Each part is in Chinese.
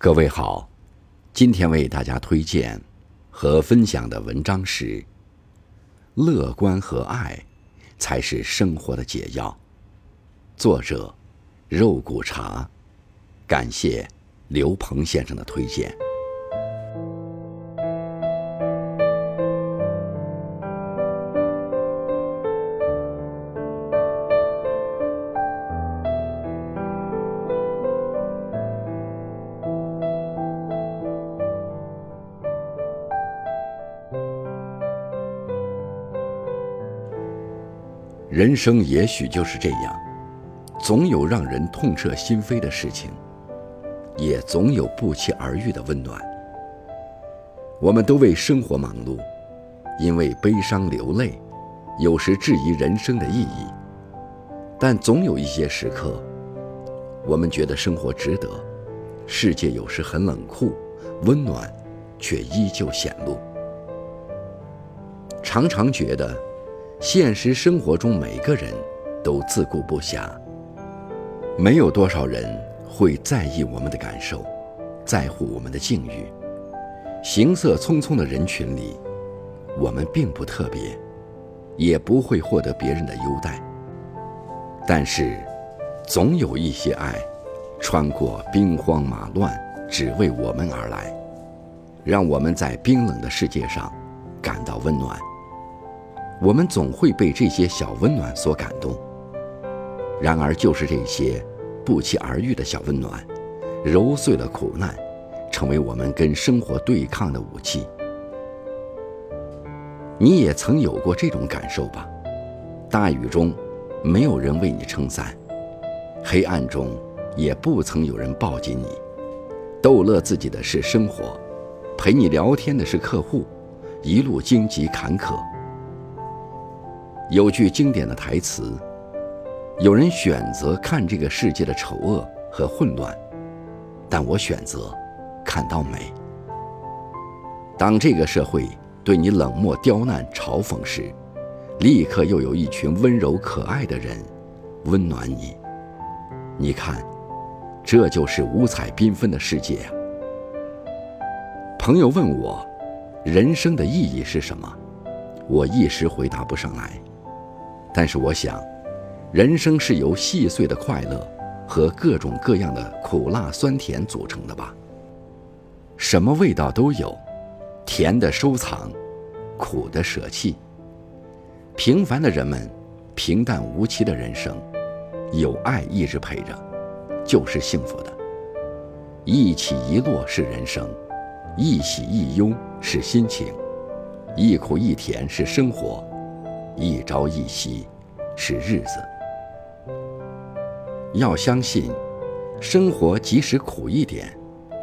各位好，今天为大家推荐和分享的文章是《乐观和爱才是生活的解药》，作者肉骨茶，感谢刘鹏先生的推荐。人生也许就是这样，总有让人痛彻心扉的事情，也总有不期而遇的温暖。我们都为生活忙碌，因为悲伤流泪，有时质疑人生的意义。但总有一些时刻，我们觉得生活值得。世界有时很冷酷，温暖却依旧显露。常常觉得。现实生活中，每个人都自顾不暇，没有多少人会在意我们的感受，在乎我们的境遇。行色匆匆的人群里，我们并不特别，也不会获得别人的优待。但是，总有一些爱，穿过兵荒马乱，只为我们而来，让我们在冰冷的世界上感到温暖。我们总会被这些小温暖所感动。然而，就是这些不期而遇的小温暖，揉碎了苦难，成为我们跟生活对抗的武器。你也曾有过这种感受吧？大雨中，没有人为你撑伞；黑暗中，也不曾有人抱紧你。逗乐自己的是生活，陪你聊天的是客户，一路荆棘坎坷。有句经典的台词：“有人选择看这个世界的丑恶和混乱，但我选择看到美。当这个社会对你冷漠、刁难、嘲讽时，立刻又有一群温柔可爱的人温暖你。你看，这就是五彩缤纷的世界呀。”朋友问我：“人生的意义是什么？”我一时回答不上来。但是我想，人生是由细碎的快乐和各种各样的苦辣酸甜组成的吧。什么味道都有，甜的收藏，苦的舍弃。平凡的人们，平淡无奇的人生，有爱一直陪着，就是幸福的。一起一落是人生，一喜一忧是心情，一苦一甜是生活。一朝一夕，是日子。要相信，生活即使苦一点，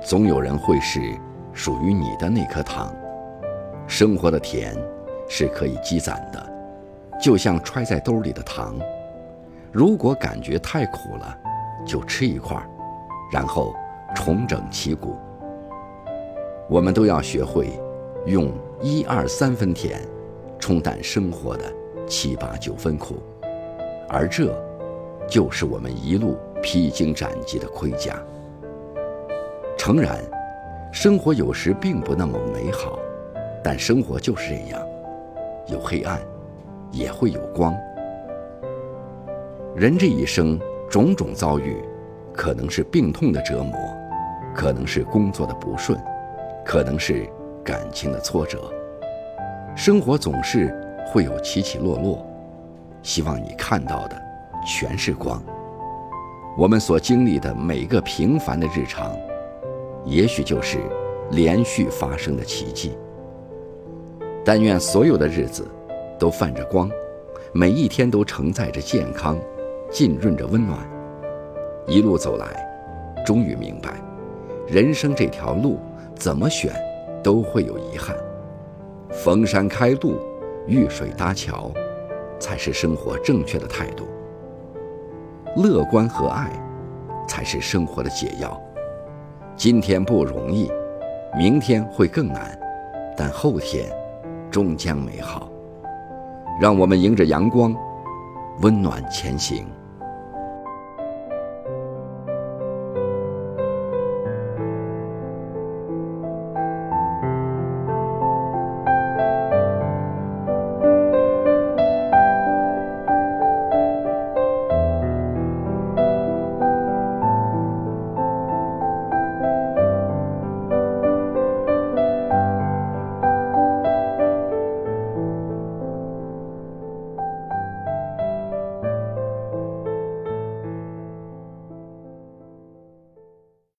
总有人会是属于你的那颗糖。生活的甜是可以积攒的，就像揣在兜里的糖。如果感觉太苦了，就吃一块，然后重整旗鼓。我们都要学会用一二三分甜冲淡生活的。七八九分苦，而这，就是我们一路披荆斩棘的盔甲。诚然，生活有时并不那么美好，但生活就是这样，有黑暗，也会有光。人这一生种种遭遇，可能是病痛的折磨，可能是工作的不顺，可能是感情的挫折。生活总是。会有起起落落，希望你看到的全是光。我们所经历的每个平凡的日常，也许就是连续发生的奇迹。但愿所有的日子都泛着光，每一天都承载着健康，浸润着温暖。一路走来，终于明白，人生这条路怎么选都会有遗憾。逢山开路。遇水搭桥，才是生活正确的态度。乐观和爱，才是生活的解药。今天不容易，明天会更难，但后天终将美好。让我们迎着阳光，温暖前行。